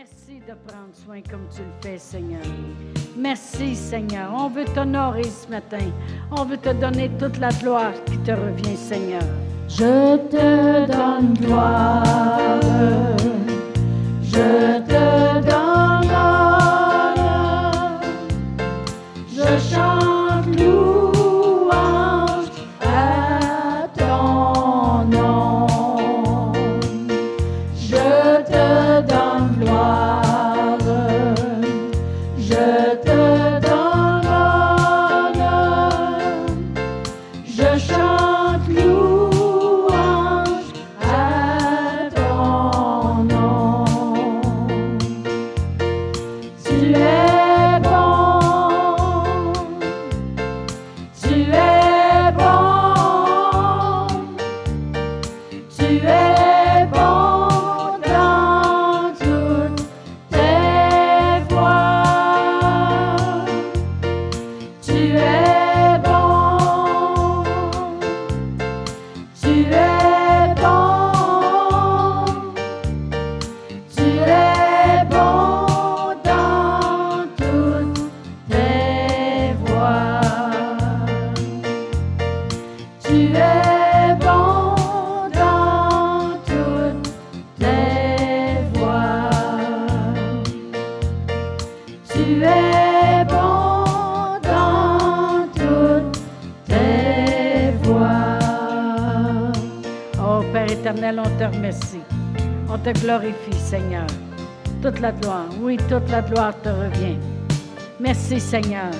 Merci de prendre soin comme tu le fais, Seigneur. Merci, Seigneur. On veut t'honorer ce matin. On veut te donner toute la gloire qui te revient, Seigneur. Je te donne gloire. Je te donne éternel, on te remercie. On te glorifie, Seigneur. Toute la gloire, oui, toute la gloire te revient. Merci, Seigneur.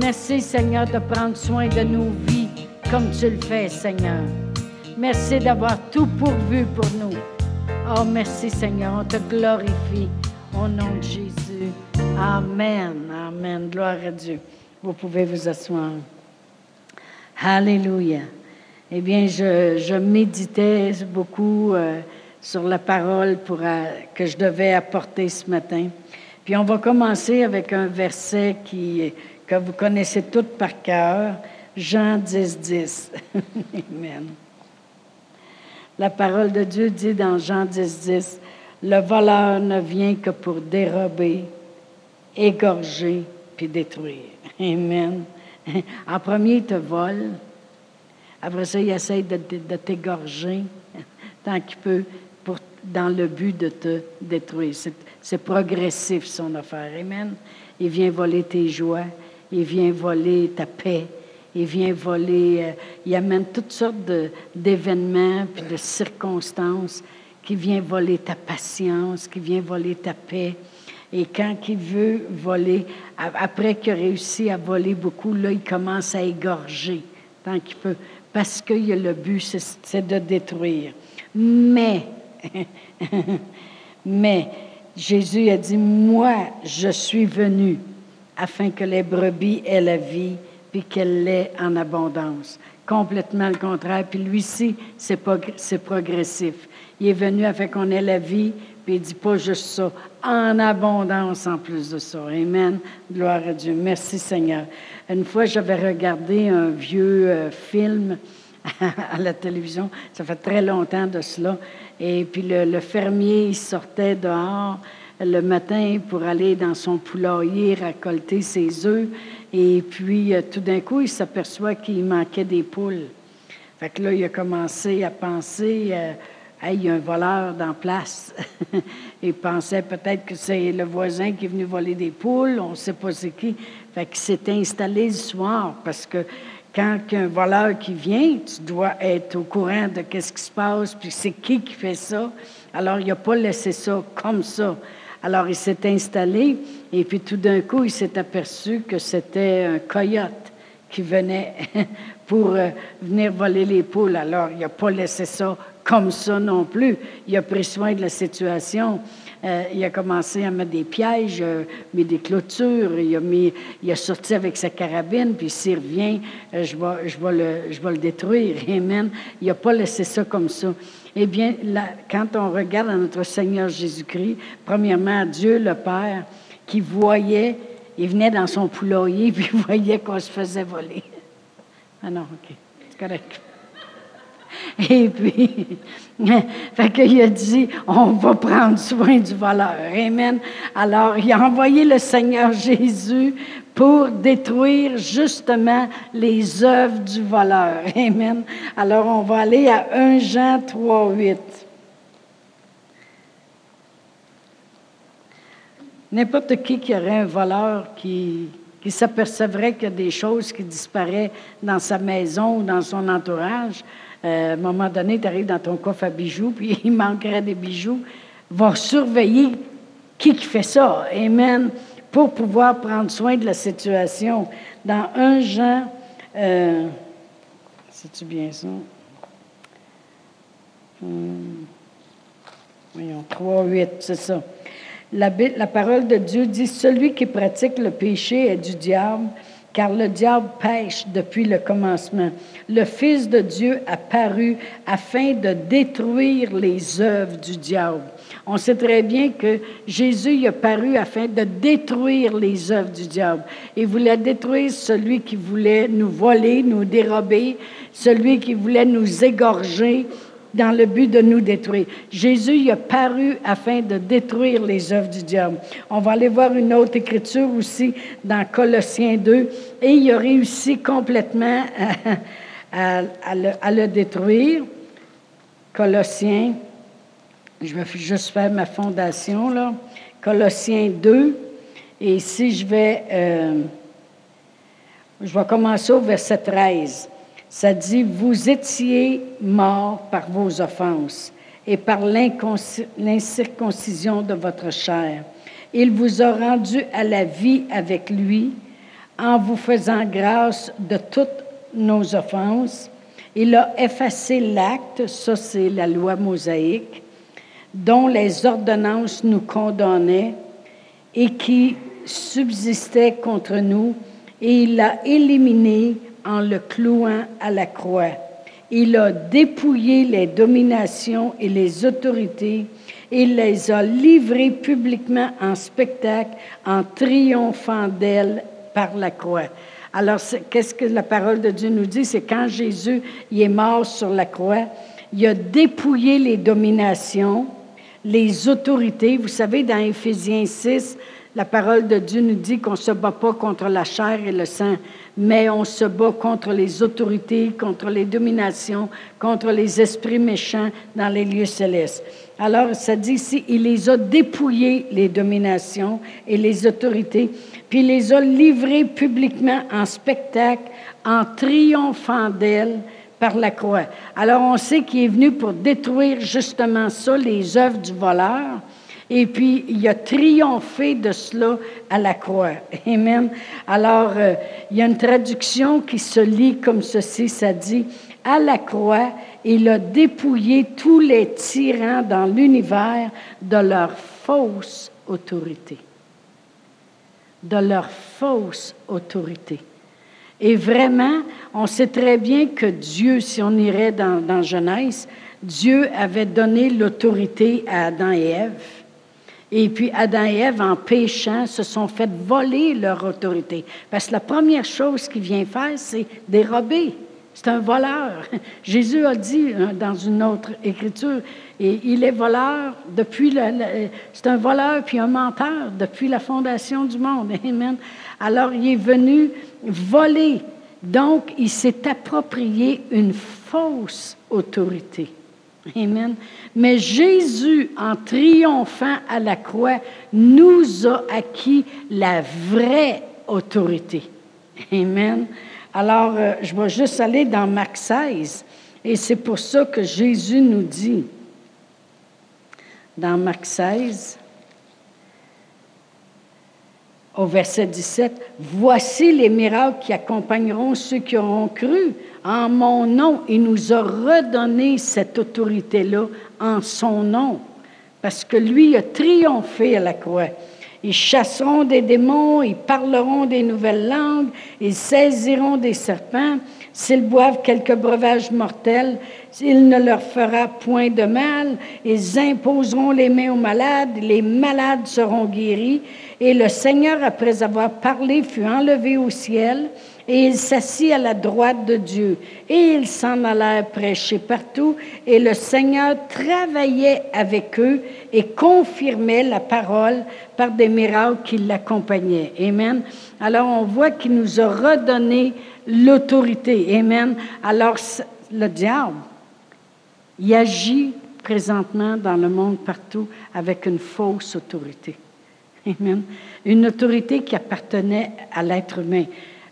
Merci, Seigneur, de prendre soin de nos vies comme tu le fais, Seigneur. Merci d'avoir tout pourvu pour nous. Oh, merci, Seigneur. On te glorifie au nom de Jésus. Amen. Amen. Gloire à Dieu. Vous pouvez vous asseoir. Alléluia. Eh bien, je, méditais beaucoup euh, sur la parole euh, que je devais apporter ce matin. Puis on va commencer avec un verset que vous connaissez tous par cœur, Jean 10, 10. Amen. La parole de Dieu dit dans Jean 10, 10, Le voleur ne vient que pour dérober, égorger, puis détruire. Amen. En premier, il te vole. Après ça, il essaie de, t'égorger tant qu'il peut pour, dans le but de te détruire. C'est, progressif, son affaire. Amen. Il vient voler tes joies. Il vient voler ta paix. Il vient voler, euh, il amène toutes sortes d'événements puis de circonstances qui vient voler ta patience, qui vient voler ta paix. Et quand il veut voler, après qu'il a réussi à voler beaucoup, là, il commence à égorger tant qu'il peut. Parce que le but, c'est- de détruire. Mais, mais, Jésus a dit, moi, je suis venu afin que les brebis aient la vie, puis qu'elle l'ait en abondance. Complètement le contraire. Puis lui-ci, c'est progressif. Il est venu afin qu'on ait la vie, puis il dit pas juste ça, en abondance en plus de ça. Amen. Gloire à Dieu. Merci Seigneur. Une fois, j'avais regardé un vieux euh, film à la télévision. Ça fait très longtemps de cela. Et puis le, fermier, il sortait dehors le matin pour aller dans son poulailler récolter ses œufs. Et puis, euh, tout d'un coup, il s'aperçoit qu'il manquait des poules. Fait que là, il a commencé à penser, euh, Il y a un voleur dans la place. il pensait peut-être que c'est le voisin qui est venu voler des poules, on ne sait pas c'est qui. Fait s'est installé le soir parce que quand un voleur qui vient, tu dois être au courant de qu'est-ce qui se passe, puis c'est qui qui fait ça. Alors, il n'a pas laissé ça comme ça. Alors, il s'est installé et puis tout d'un coup, il s'est aperçu que c'était un coyote qui venait pour euh, venir voler les poules. Alors, il n'a pas laissé ça comme ça non plus. Il a pris soin de la situation. Euh, il a commencé à mettre des pièges, euh, mis des clôtures, il a, sorti avec sa carabine, puis s'il revient, euh, je, vais, le, je vais le détruire. Amen. Il n'a pas laissé ça comme ça. Eh bien, quand on regarde à notre Seigneur Jésus-Christ, premièrement, Dieu le Père, qui voyait, il venait dans son poulailler, puis voyait qu'on se faisait voler. Ah non, OK, c'est correct. Et puis, fait a dit, on va prendre soin du voleur. Amen. Alors, il a envoyé le Seigneur Jésus pour détruire justement les œuvres du voleur. Amen. Alors, on va aller à 1 Jean 3, 8. N'importe qui qui aurait un voleur qui, qui s'apercevrait qu'il y a des choses qui disparaissent dans sa maison ou dans son entourage, euh, à un moment donné, tu arrives dans ton coffre à bijoux, puis il manquerait des bijoux, va surveiller qui qui fait ça. Amen. Pour pouvoir prendre soin de la situation. Dans un Jean, euh, c'est-tu bien ça? Hmm. Voyons, 3, 8, c'est ça. La, la parole de Dieu dit, celui qui pratique le péché est du diable, car le diable pêche depuis le commencement. Le Fils de Dieu a paru afin de détruire les œuvres du diable. On sait très bien que Jésus y a paru afin de détruire les œuvres du diable. Il voulait détruire celui qui voulait nous voler, nous dérober, celui qui voulait nous égorger, dans le but de nous détruire. Jésus y a paru afin de détruire les œuvres du diable. On va aller voir une autre écriture aussi dans Colossiens 2, et il a réussi complètement à, le, détruire. Colossiens, je vais juste faire ma fondation là. Colossiens 2, et ici je vais, euh, je vais commencer au verset 13. Ça dit, vous étiez morts par vos offenses et par l'incirconcision de votre chair. Il vous a rendu à la vie avec lui en vous faisant grâce de toutes nos offenses. Il a effacé l'acte, ça c'est la loi mosaïque, dont les ordonnances nous condamnaient et qui subsistait contre nous, et il l'a éliminé en le clouant à la croix. Il a dépouillé les dominations et les autorités. Il les a livrées publiquement en spectacle en triomphant d'elles par la croix. Alors, qu'est-ce que la parole de Dieu nous dit? C'est quand Jésus est mort sur la croix, il a dépouillé les dominations, les autorités. Vous savez, dans Éphésiens 6, la parole de Dieu nous dit qu'on ne se bat pas contre la chair et le sang, mais on se bat contre les autorités, contre les dominations, contre les esprits méchants dans les lieux célestes. Alors, ça dit ici, il les a dépouillés, les dominations et les autorités, puis il les a livrés publiquement en spectacle, en triomphant d'elles par la croix. Alors, on sait qu'il est venu pour détruire justement ça, les œuvres du voleur, et puis, il a triomphé de cela à la croix. Amen. Alors, euh, il y a une traduction qui se lit comme ceci, ça dit, à la croix, il a dépouillé tous les tyrans dans l'univers de leur fausse autorité. De leur fausse autorité. Et vraiment, on sait très bien que Dieu, si on irait dans, dans Genèse, Dieu avait donné l'autorité à Adam et Ève. Et puis Adam et Ève, en péchant, se sont fait voler leur autorité. Parce que la première chose qu'il vient faire, c'est dérober. C'est un voleur. Jésus a dit hein, dans une autre écriture, et il est voleur depuis le, c'est un voleur puis un menteur depuis la fondation du monde. Amen. Alors il est venu voler. Donc il s'est approprié une fausse autorité. Amen. Mais Jésus, en triomphant à la croix, nous a acquis la vraie autorité. Amen. Alors, euh, je vais juste aller dans Marc 16, et c'est pour ça que Jésus nous dit, dans Marc 16, au verset 17, Voici les miracles qui accompagneront ceux qui auront cru. En mon nom, il nous a redonné cette autorité-là en son nom, parce que lui a triomphé à la croix. Ils chasseront des démons, ils parleront des nouvelles langues, ils saisiront des serpents. S'ils boivent quelques breuvages mortels, il ne leur fera point de mal. Ils imposeront les mains aux malades, les malades seront guéris. Et le Seigneur, après avoir parlé, fut enlevé au ciel. Et ils s'assit à la droite de Dieu. Et ils s'en allèrent prêcher partout. Et le Seigneur travaillait avec eux et confirmait la parole par des miracles qui l'accompagnaient. Amen. Alors on voit qu'il nous a redonné l'autorité. Amen. Alors le diable, il agit présentement dans le monde partout avec une fausse autorité. Amen. Une autorité qui appartenait à l'être humain,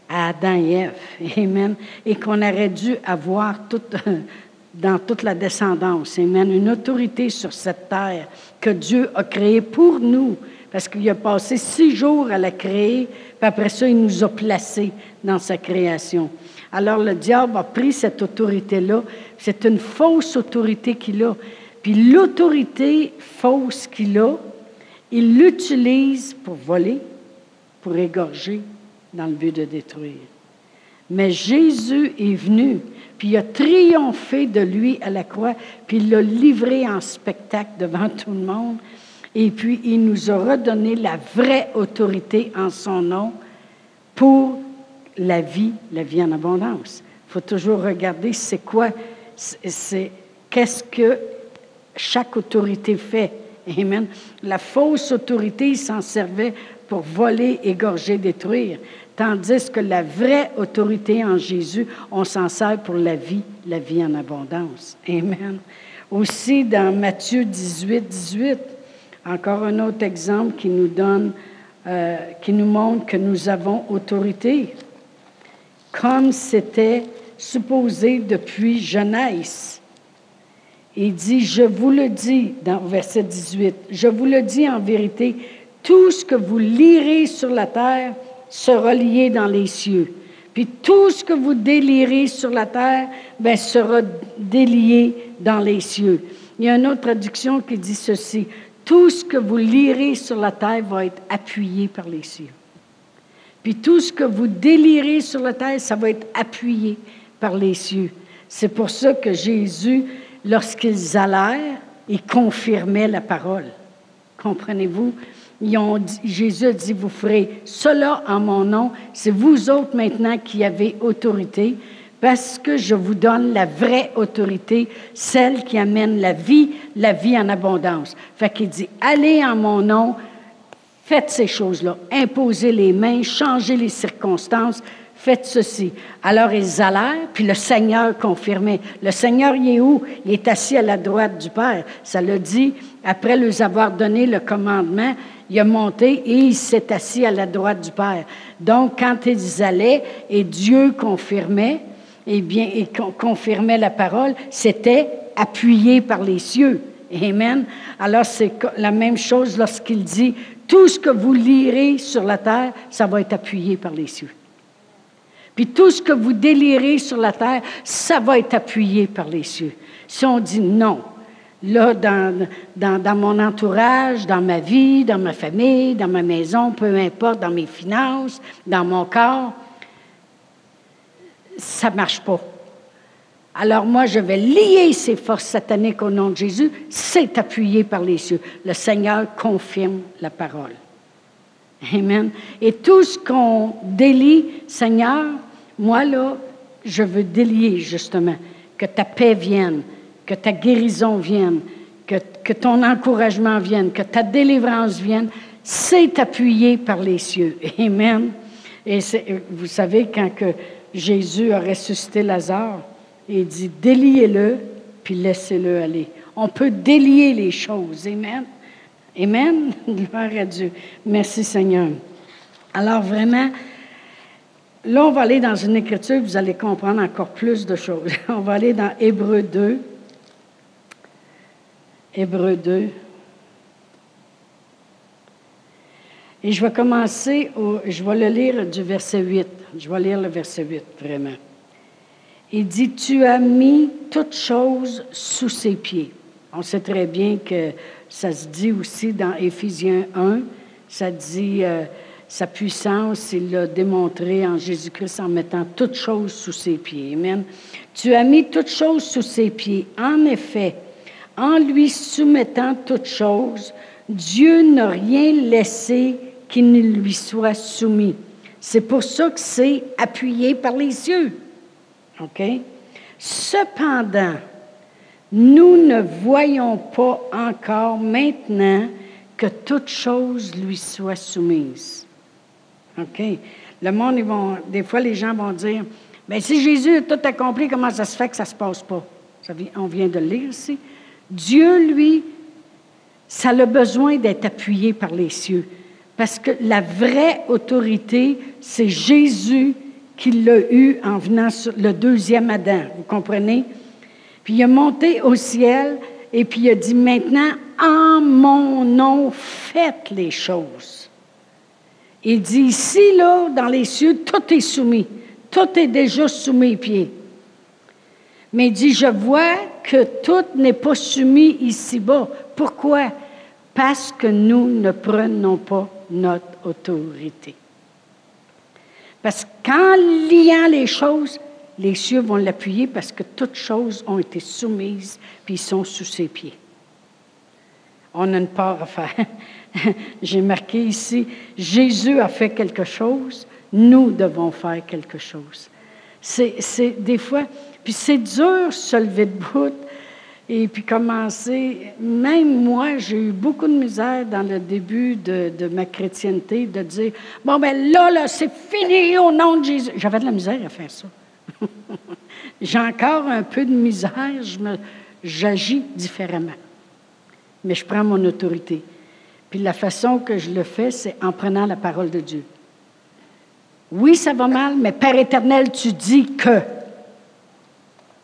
à Adam et Ève. Amen. Et qu'on aurait dû avoir dans toute la descendance. Amen. Une autorité sur cette terre que Dieu a créée pour nous. Parce qu'il a passé six jours à la créer, puis après ça, il nous a placés dans sa création. Alors le diable a pris cette autorité-là. C'est une fausse autorité qu'il a. Puis l'autorité fausse qu'il a, il l'utilise pour voler, pour égorger, dans le but de détruire. Mais Jésus est venu, puis il a triomphé de lui à la croix, puis il l'a livré en spectacle devant tout le monde. Et puis il nous a redonné la vraie autorité en son nom pour la vie, la vie en abondance. Il faut toujours regarder c'est quoi, c'est qu'est-ce que chaque autorité fait. Amen. La fausse autorité, il s'en servait pour voler, égorger, détruire. Tandis que la vraie autorité en Jésus, on s'en sert pour la vie, la vie en abondance. Amen. Aussi dans Matthieu 18, 18, encore un autre exemple qui nous donne, euh, qui nous montre que nous avons autorité, comme c'était supposé depuis jeunesse. Il dit, je vous le dis, dans verset 18, je vous le dis en vérité, tout ce que vous lirez sur la terre sera lié dans les cieux. Puis tout ce que vous délirez sur la terre ben, sera délié dans les cieux. Il y a une autre traduction qui dit ceci. Tout ce que vous lirez sur la terre va être appuyé par les cieux. Puis tout ce que vous délirez sur la terre, ça va être appuyé par les cieux. C'est pour ça que Jésus lorsqu'ils allèrent, ils confirmaient la parole. Comprenez-vous? Jésus a dit, vous ferez cela en mon nom. C'est vous autres maintenant qui avez autorité parce que je vous donne la vraie autorité, celle qui amène la vie, la vie en abondance. Fait qu'il dit, allez en mon nom, faites ces choses-là, imposez les mains, changez les circonstances, faites ceci. Alors ils allèrent, puis le Seigneur confirmait. Le Seigneur, il est où? Il est assis à la droite du Père. Ça le dit, après leur avoir donné le commandement, il a monté et il s'est assis à la droite du Père. Donc, quand ils allaient et Dieu confirmait, eh bien, et confirmait la parole, c'était appuyé par les cieux. Amen. Alors, c'est la même chose lorsqu'il dit, tout ce que vous lirez sur la terre, ça va être appuyé par les cieux. Puis tout ce que vous délirez sur la terre, ça va être appuyé par les cieux. Si on dit non, là, dans, dans, mon entourage, dans ma vie, dans ma famille, dans ma maison, peu importe, dans mes finances, dans mon corps, ça ne marche pas. Alors moi, je vais lier ces forces sataniques au nom de Jésus. C'est appuyé par les cieux. Le Seigneur confirme la parole. Amen. Et tout ce qu'on délie, Seigneur, moi là, je veux délier justement, que ta paix vienne, que ta guérison vienne, que, que ton encouragement vienne, que ta délivrance vienne. C'est appuyé par les cieux. Amen. Et vous savez, quand que Jésus a ressuscité Lazare, il dit, déliez-le, puis laissez-le aller. On peut délier les choses. Amen. Amen. Gloire à Dieu. Merci Seigneur. Alors vraiment, là, on va aller dans une écriture, vous allez comprendre encore plus de choses. On va aller dans Hébreu 2. Hébreu 2. Et je vais commencer, au, je vais le lire du verset 8. Je vais lire le verset 8, vraiment. Il dit, tu as mis toutes choses sous ses pieds. On sait très bien que ça se dit aussi dans Éphésiens 1, ça dit euh, sa puissance, il l'a démontré en Jésus-Christ en mettant toutes choses sous ses pieds. Amen. Tu as mis toutes choses sous ses pieds. En effet, en lui soumettant toutes choses, Dieu n'a rien laissé qui ne lui soit soumis. C'est pour ça que c'est appuyé par les cieux. OK? Cependant, nous ne voyons pas encore maintenant que toute chose lui soit soumise. OK? Le monde, des fois, les gens vont dire, mais si Jésus a tout accompli, comment ça se fait que ça ne se passe pas? on vient de le lire ici. Dieu, lui, ça a besoin d'être appuyé par les cieux. Parce que la vraie autorité, c'est Jésus qui l'a eu en venant sur le deuxième Adam. Vous comprenez? Puis il a monté au ciel et puis il a dit maintenant, en mon nom, faites les choses. Il dit ici, là, dans les cieux, tout est soumis. Tout est déjà soumis pieds. Mais il dit, je vois que tout n'est pas soumis ici-bas. Pourquoi? Parce que nous ne prenons pas notre autorité. Parce qu'en liant les choses, les cieux vont l'appuyer parce que toutes choses ont été soumises, puis sont sous ses pieds. On a une part à faire. J'ai marqué ici, Jésus a fait quelque chose, nous devons faire quelque chose. C'est des fois, puis c'est dur de se lever debout et puis commencer. Même moi, j'ai eu beaucoup de misère dans le début de, ma chrétienté de dire Bon, ben là, là, c'est fini au nom de Jésus. J'avais de la misère à faire ça. j'ai encore un peu de misère, j'agis différemment. Mais je prends mon autorité. Puis la façon que je le fais, c'est en prenant la parole de Dieu. Oui, ça va mal, mais Père éternel, tu dis que.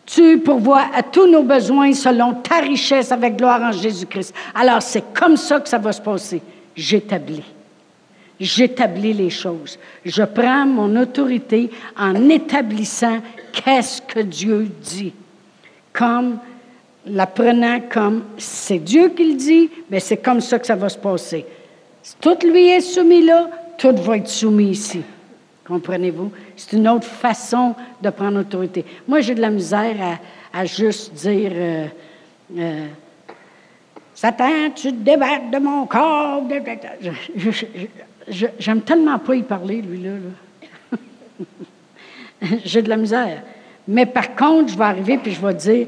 Tu pourvois à tous nos besoins selon ta richesse avec gloire en Jésus-Christ. Alors, c'est comme ça que ça va se passer. J'établis. J'établis les choses. Je prends mon autorité en établissant qu'est-ce que Dieu dit. Comme la prenant comme c'est Dieu qui le dit, mais c'est comme ça que ça va se passer. Si tout lui est soumis là, tout va être soumis ici. Comprenez-vous? C'est une autre façon de prendre autorité. Moi, j'ai de la misère à, juste dire euh, euh, Satan, tu te débattes de mon corps. J'aime tellement pas y parler, lui-là. j'ai de la misère. Mais par contre, je vais arriver puis je vais dire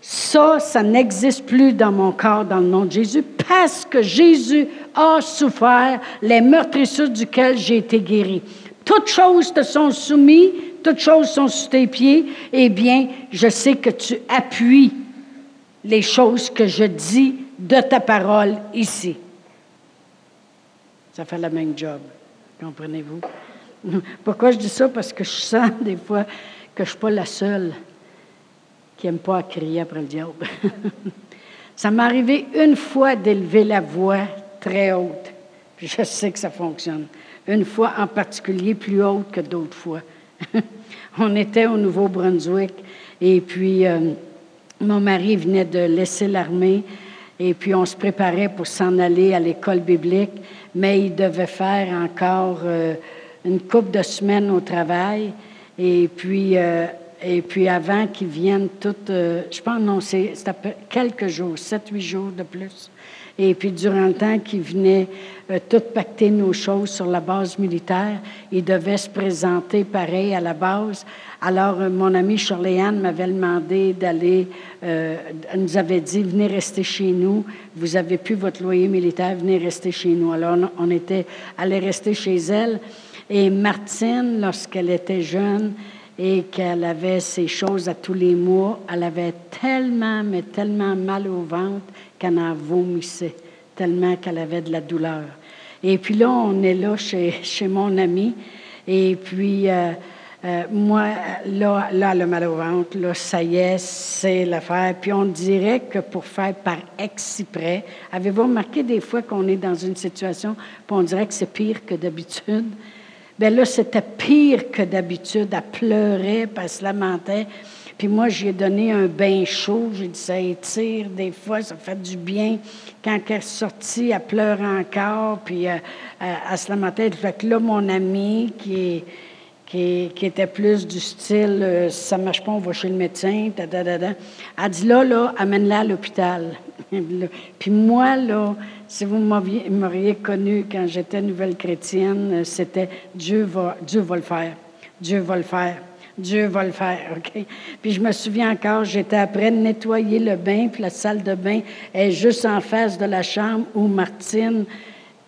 ça, ça n'existe plus dans mon corps dans le nom de Jésus parce que Jésus a souffert les meurtrissures duquel j'ai été guéri. Toutes choses te sont soumises, toutes choses sont sous tes pieds. Eh bien, je sais que tu appuies les choses que je dis de ta parole ici. Ça fait le même job. Comprenez-vous? Pourquoi je dis ça? Parce que je sens des fois que je ne suis pas la seule qui n'aime pas crier après le diable. ça m'est arrivé une fois d'élever la voix très haute. Je sais que ça fonctionne une fois en particulier plus haute que d'autres fois. on était au Nouveau-Brunswick et puis euh, mon mari venait de laisser l'armée et puis on se préparait pour s'en aller à l'école biblique, mais il devait faire encore euh, une couple de semaines au travail et puis euh, et puis avant qu'ils viennent toutes, je pense non, c'est quelques jours, sept, huit jours de plus. Et puis, durant le temps qu'il venait euh, tout pacter nos choses sur la base militaire, il devait se présenter pareil à la base. Alors, euh, mon ami Shirley-Anne m'avait demandé d'aller, euh, nous avait dit, venez rester chez nous. Vous avez plus votre loyer militaire, venez rester chez nous. Alors, on, était allé rester chez elle. Et Martine, lorsqu'elle était jeune, et qu'elle avait ces choses à tous les mois, elle avait tellement, mais tellement mal au ventre qu'elle en vomissait, tellement qu'elle avait de la douleur. Et puis là, on est là chez, mon ami, et puis euh, euh, moi, là, là, le mal au ventre, là, ça y est, c'est l'affaire. Puis on dirait que pour faire par exprès, avez-vous remarqué des fois qu'on est dans une situation, puis on dirait que c'est pire que d'habitude? Bien là, c'était pire que d'habitude. Elle pleurait, puis elle se lamentait. Puis moi, j'ai donné un bain chaud. J'ai dit, ça étire des fois, ça fait du bien. Quand elle est sortie, elle pleure encore, puis euh, elle, se lamentait. Fait que là, mon ami, qui, qui, était plus du style, euh, si ça marche pas, on va chez le médecin, da, da, elle dit, là, là, amène-la à l'hôpital. Puis moi, là, si vous m'auriez connu quand j'étais nouvelle chrétienne, c'était Dieu va, Dieu va le faire. Dieu va le faire. Dieu va le faire, OK? Puis je me souviens encore, j'étais après nettoyer le bain, puis la salle de bain est juste en face de la chambre où Martine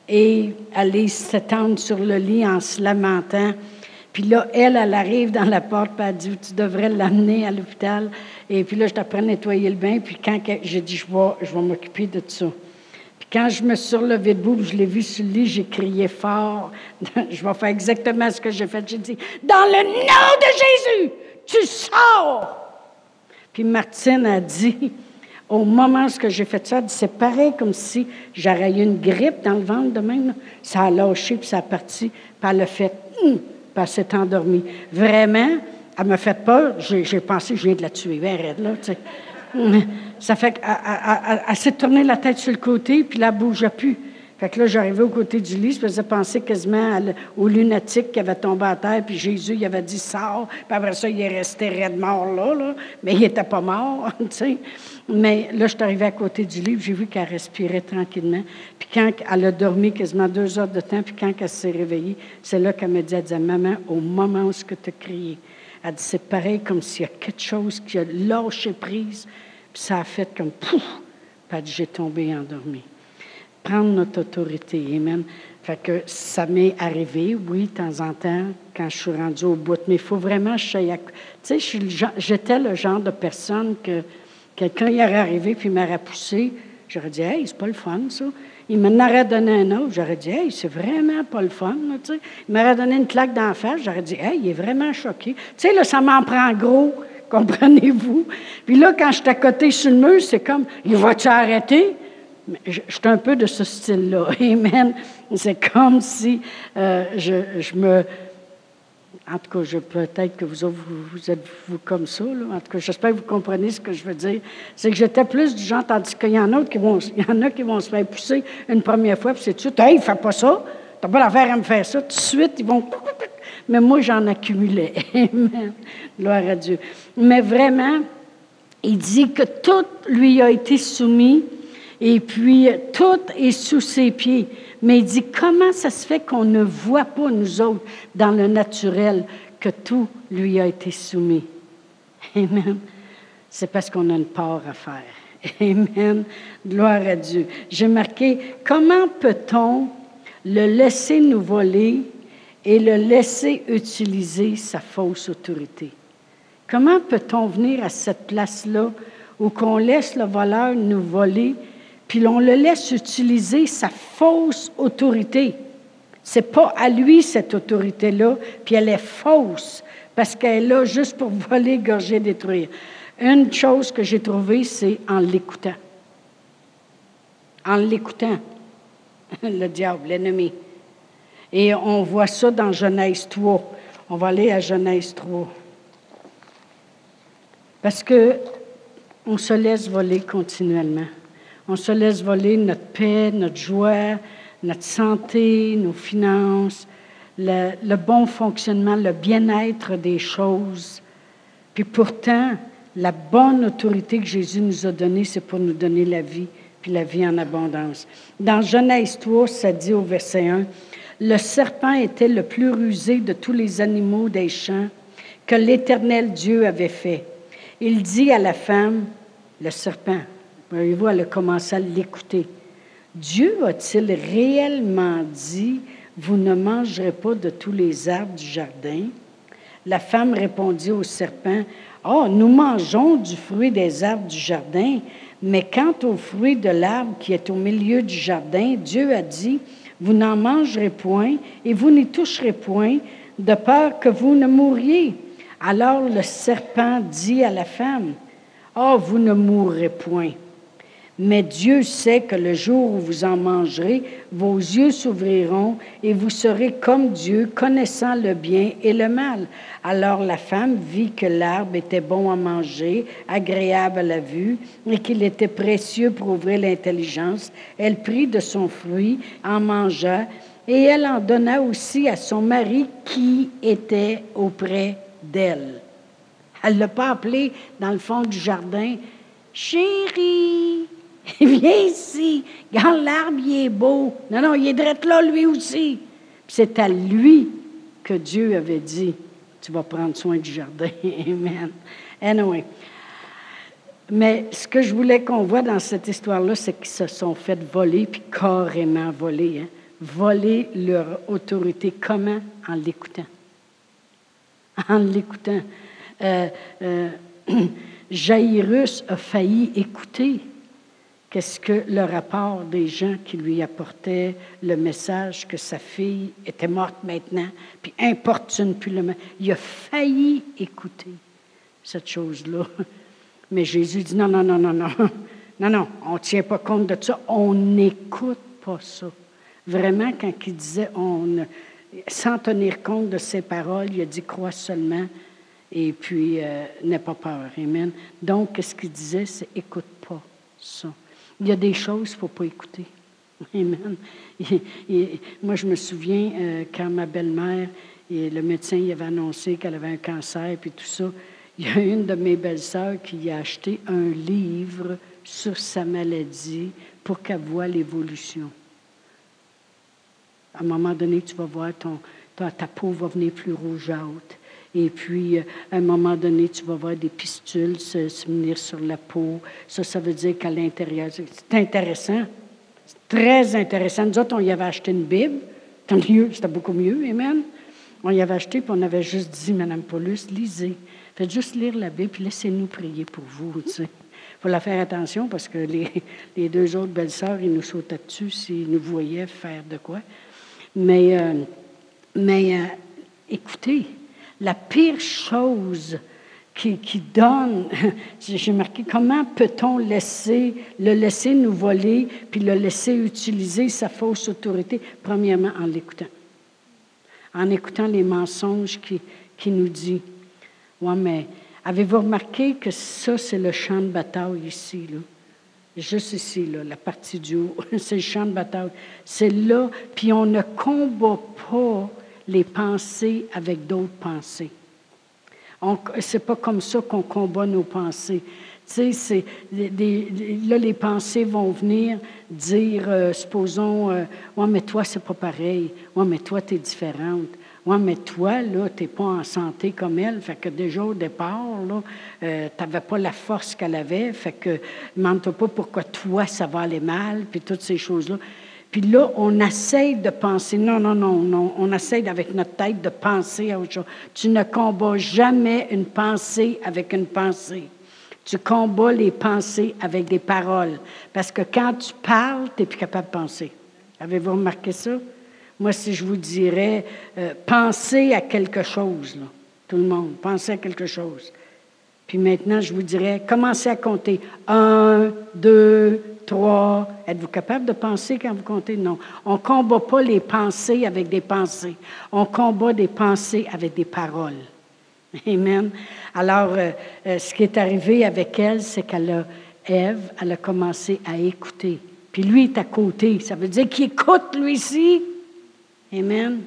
est allée s'étendre sur le lit en se lamentant. Puis là, elle, elle arrive dans la porte, puis elle dit, tu devrais l'amener à l'hôpital. Et puis là, je t'apprends à nettoyer le bain, puis quand j'ai dit, je vais, je vais m'occuper de ça. Puis quand je me suis relevée debout, je l'ai vu sur le lit, j'ai crié fort. je vais faire exactement ce que j'ai fait. J'ai dit, dans le nom de Jésus, tu sors! Puis Martine a dit, au moment où j'ai fait ça, c'est pareil comme si j'aurais eu une grippe dans le ventre de même. Ça a lâché, puis ça a parti, puis elle fait, hum, puis elle s'est endormie. Vraiment, elle m'a fait peur. J'ai pensé je viens de la tuer. Bien raide, là, tu. Ça fait qu'elle s'est tournée la tête sur le côté, puis là, elle ne bougeait plus. Fait que là, j'arrivais au côté du lit, je faisais penser quasiment au lunatique qui avait tombé à terre, puis Jésus, il avait dit « sors », puis après ça, il est resté raide mort là, là, mais il n'était pas mort. Mais là, je suis arrivée à côté du lit, j'ai vu qu'elle respirait tranquillement. Puis quand elle a dormi quasiment deux heures de temps, puis quand elle s'est réveillée, c'est là qu'elle me dit, elle disait, « Maman, au moment où tu as crié, elle dit, c'est pareil comme s'il y a quelque chose qui a lâché prise, puis ça a fait comme pouf, puis j'ai tombé endormie. Prendre notre autorité, Amen. Fait que ça m'est arrivé, oui, de temps en temps, quand je suis rendue au bout. Mais il faut vraiment que Tu sais, j'étais le genre de personne que quelqu'un y aurait arrivé puis m'aurait poussé. J'aurais dit, hey, c'est pas le fun, ça. Il m'en aurait donné un autre. J'aurais dit, hey, c'est vraiment pas le fun. Là, il m'aurait donné une claque d'en face. J'aurais dit, hey, il est vraiment choqué. Tu sais, là, ça m'en prend gros. Comprenez-vous? Puis là, quand je suis à côté sur le mur, c'est comme, il va-tu arrêter? Je, suis un peu de ce style-là. Amen. C'est comme si euh, je me en tout cas, peut-être que vous, vous, êtes vous comme ça. En tout cas, j'espère que vous comprenez ce que je veux dire. C'est que j'étais plus du genre, tandis qu'il y en a qui vont, il y en a qui vont se faire pousser une première fois, puis c'est tout de suite, hey, fais pas ça. T'as pas l'affaire à me faire ça. Tout de suite, ils vont. Mais moi, j'en accumulais. Amen. Gloire à Dieu. Mais vraiment, il dit que tout lui a été soumis et puis tout est sous ses pieds. Mais il dit, comment ça se fait qu'on ne voit pas, nous autres, dans le naturel, que tout lui a été soumis? Amen. C'est parce qu'on a une part à faire. Amen. Gloire à Dieu. J'ai marqué, comment peut-on le laisser nous voler et le laisser utiliser sa fausse autorité? Comment peut-on venir à cette place-là où qu'on laisse le voleur nous voler puis on le laisse utiliser sa fausse autorité. C'est pas à lui cette autorité-là, puis elle est fausse parce qu'elle est là juste pour voler, gorger, détruire. Une chose que j'ai trouvée, c'est en l'écoutant. En l'écoutant, le diable, l'ennemi. Et on voit ça dans Genèse 3. On va aller à Genèse 3. Parce que on se laisse voler continuellement. On se laisse voler notre paix, notre joie, notre santé, nos finances, le, bon fonctionnement, le bien-être des choses. Puis pourtant, la bonne autorité que Jésus nous a donnée, c'est pour nous donner la vie, puis la vie en abondance. Dans Genèse 3, ça dit au verset 1, Le serpent était le plus rusé de tous les animaux des champs que l'Éternel Dieu avait fait. Il dit à la femme, le serpent, Voyez-vous, elle a commencé à l'écouter. Dieu a-t-il réellement dit, vous ne mangerez pas de tous les arbres du jardin? La femme répondit au serpent, Oh, nous mangeons du fruit des arbres du jardin, mais quant au fruit de l'arbre qui est au milieu du jardin, Dieu a dit, vous n'en mangerez point et vous n'y toucherez point, de peur que vous ne mouriez. Alors le serpent dit à la femme, Oh, vous ne mourrez point. Mais Dieu sait que le jour où vous en mangerez, vos yeux s'ouvriront et vous serez comme Dieu, connaissant le bien et le mal. Alors la femme vit que l'arbre était bon à manger, agréable à la vue, et qu'il était précieux pour ouvrir l'intelligence. Elle prit de son fruit, en mangea, et elle en donna aussi à son mari qui était auprès d'elle. Elle ne l'a pas appelé dans le fond du jardin, Chérie, Viens ici. Regarde, l'arbre, il est beau. Non, non, il est drette là, lui aussi. c'est à lui que Dieu avait dit, tu vas prendre soin du jardin. Amen. Mais ce que je voulais qu'on voit dans cette histoire-là, c'est qu'ils se sont fait voler, puis carrément voler. Hein? Voler leur autorité. Comment? En l'écoutant. En l'écoutant. Euh, euh, Jairus a failli écouter qu'est-ce que le rapport des gens qui lui apportaient le message que sa fille était morte maintenant, puis importune plus le Il a failli écouter cette chose-là. Mais Jésus dit non, non, non, non, non. Non, non, on ne tient pas compte de ça. On n'écoute pas ça. Vraiment, quand il disait on, sans tenir compte de ses paroles, il a dit crois seulement et puis euh, n'aie pas peur. Amen. Donc, ce qu'il disait, c'est écoute pas ça. Il y a des choses qu'il ne faut pas écouter. Amen. moi, je me souviens euh, quand ma belle-mère, et le médecin y avait annoncé qu'elle avait un cancer, puis tout ça, il y a une de mes belles-sœurs qui a acheté un livre sur sa maladie pour qu'elle voie l'évolution. À un moment donné, tu vas voir ton, ta, peau va venir plus rougeâtre. Et puis, à un moment donné, tu vas voir des pistules se, venir sur la peau. Ça, ça veut dire qu'à l'intérieur, c'est intéressant. C'est très intéressant. Nous autres, on y avait acheté une Bible. Tant mieux, c'était beaucoup mieux, Amen. On y avait acheté, puis on avait juste dit, Madame Paulus, lisez. Faites juste lire la Bible, puis laissez-nous prier pour vous. Il faut la faire attention parce que les, deux autres belles-sœurs, ils nous sautaient dessus s'ils nous voyaient faire de quoi. Mais, euh, mais euh, écoutez, la pire chose qui, donne, j'ai marqué comment peut-on laisser, le laisser nous voler, puis le laisser utiliser sa fausse autorité, premièrement en l'écoutant. En écoutant les mensonges qui, nous dit. Oui, mais avez-vous remarqué que ça, c'est le champ de bataille ici? Juste ici, la partie du haut, c'est le champ de bataille. C'est là, puis on ne combat pas les pensées avec d'autres pensées. Ce n'est pas comme ça qu'on combat nos pensées. Tu sais, là, les pensées vont venir dire, euh, supposons, euh, ouais, mais toi, c'est pas pareil. Ouais, mais toi, tu es différente. Oui, mais toi, là, tu n'es pas en santé comme elle. Fait que déjà au départ, là, euh, tu n'avais pas la force qu'elle avait. Fait que demande-toi pas pourquoi toi, ça va aller mal, puis toutes ces choses-là. Puis là, on essaye de penser. Non, non, non, non. On essaye avec notre tête de penser à autre chose. Tu ne combats jamais une pensée avec une pensée. Tu combats les pensées avec des paroles. Parce que quand tu parles, tu n'es plus capable de penser. Avez-vous remarqué ça? Moi, si je vous dirais, euh, pensez à quelque chose, tout le monde, pensez à quelque chose. Puis maintenant, je vous dirais, commencez à compter. Un, deux, trois. Êtes-vous capable de penser quand vous comptez? Non. On ne combat pas les pensées avec des pensées. On combat des pensées avec des paroles. Amen. Alors, euh, euh, ce qui est arrivé avec elle, c'est qu'elle a, Ève, elle a commencé à écouter. Puis lui est à côté. Ça veut dire qu'il écoute, lui aussi. Amen.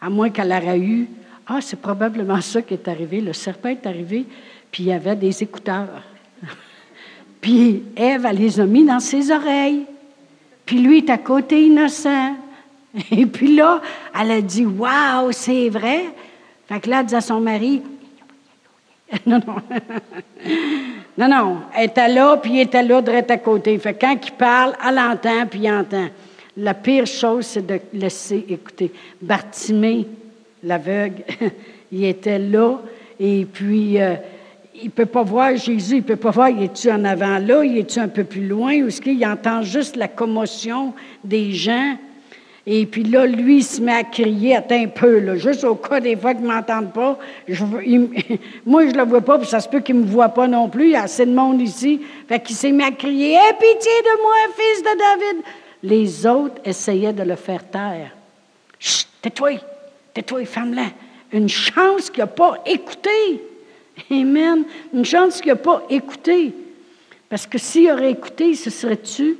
À moins qu'elle aurait eu. Ah, c'est probablement ça qui est arrivé. Le serpent est arrivé, puis il y avait des écouteurs. puis Ève, elle les a mis dans ses oreilles. Puis lui est à côté innocent. Et puis là, elle a dit Waouh, c'est vrai. Fait que là, elle dit à son mari Non, non. non, non. Elle était là, puis il était là, direct à côté. Fait que quand il parle, elle entend, puis il entend. La pire chose, c'est de laisser écouter. Bartimée, l'aveugle, il était là, et puis euh, il ne peut pas voir Jésus, il ne peut pas voir, il est-tu en avant là, il est-tu un peu plus loin, ou est-ce qu'il entend juste la commotion des gens? Et puis là, lui, il se met à crier, attends un peu, là, juste au cas des fois qu'il ne m'entende pas. moi, je ne le vois pas, puis ça se peut qu'il ne me voit pas non plus. Il y a assez de monde ici. Fait qu'il s'est mis à crier Aie pitié de moi, fils de David. Les autres essayaient de le faire taire. Chut, tais-toi, tais-toi, femme-là. Une chance qu'il n'a pas écouté. Amen. Une chance qu'il n'a pas écouté. Parce que s'il aurait écouté, ce serait tu.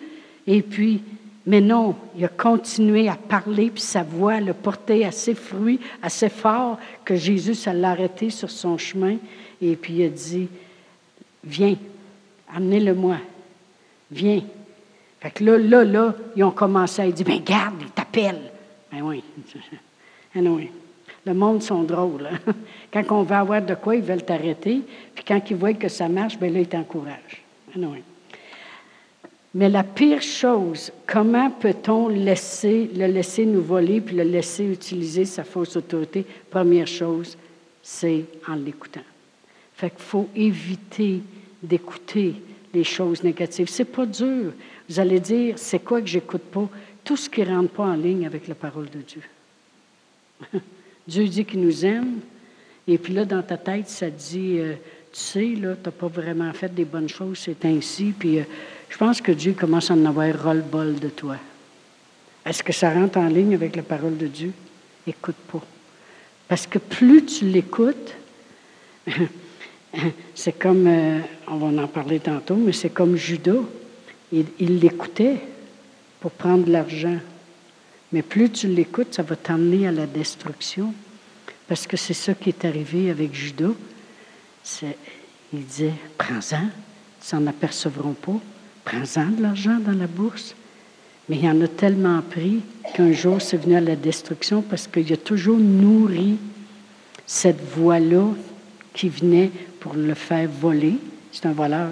Et puis, mais non, il a continué à parler, puis sa voix le portait assez fruit, assez fort, que Jésus, ça l'a arrêté sur son chemin. Et puis il a dit, viens, amenez-le-moi. Viens. Fait que là, là, là, ils ont commencé à dire, ben garde, il t'appelle. Ben oui. Oui. Le monde sont drôles. Hein. Quand on va avoir de quoi, ils veulent t'arrêter. Puis quand ils voient que ça marche, ben là, ils t'encouragent. Oui. Mais la pire chose, comment peut-on laisser, le laisser nous voler puis le laisser utiliser sa fausse autorité? Première chose, c'est en l'écoutant. Fait qu'il faut éviter d'écouter les choses négatives. C'est pas dur. Vous allez dire, c'est quoi que j'écoute pas? Tout ce qui ne rentre pas en ligne avec la parole de Dieu. Dieu dit qu'il nous aime, et puis là, dans ta tête, ça dit, euh, tu sais, là, tu n'as pas vraiment fait des bonnes choses, c'est ainsi, puis euh, je pense que Dieu commence à en avoir ras-le-bol de toi. Est-ce que ça rentre en ligne avec la parole de Dieu? Écoute pas. Parce que plus tu l'écoutes, c'est comme, euh, on va en parler tantôt, mais c'est comme Judas. Il l'écoutait pour prendre l'argent. Mais plus tu l'écoutes, ça va t'emmener à la destruction. Parce que c'est ça qui est arrivé avec Judas. Il disait, prends-en, ils s'en apercevront pas. Prends-en de l'argent dans la bourse. Mais il en a tellement pris qu'un jour, c'est venu à la destruction parce qu'il a toujours nourri cette voie-là qui venait pour le faire voler. C'est un voleur.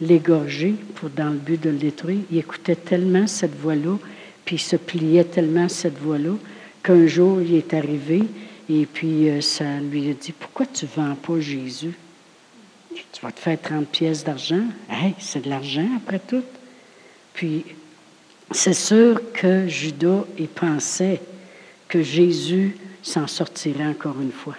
L'égorger dans le but de le détruire. Il écoutait tellement cette voix-là, puis il se pliait tellement cette voix-là, qu'un jour, il est arrivé et puis euh, ça lui a dit Pourquoi tu ne vends pas Jésus? Tu vas te faire 30 pièces d'argent. Hey, c'est de l'argent après tout. Puis, c'est sûr que Judas, il pensait que Jésus s'en sortirait encore une fois.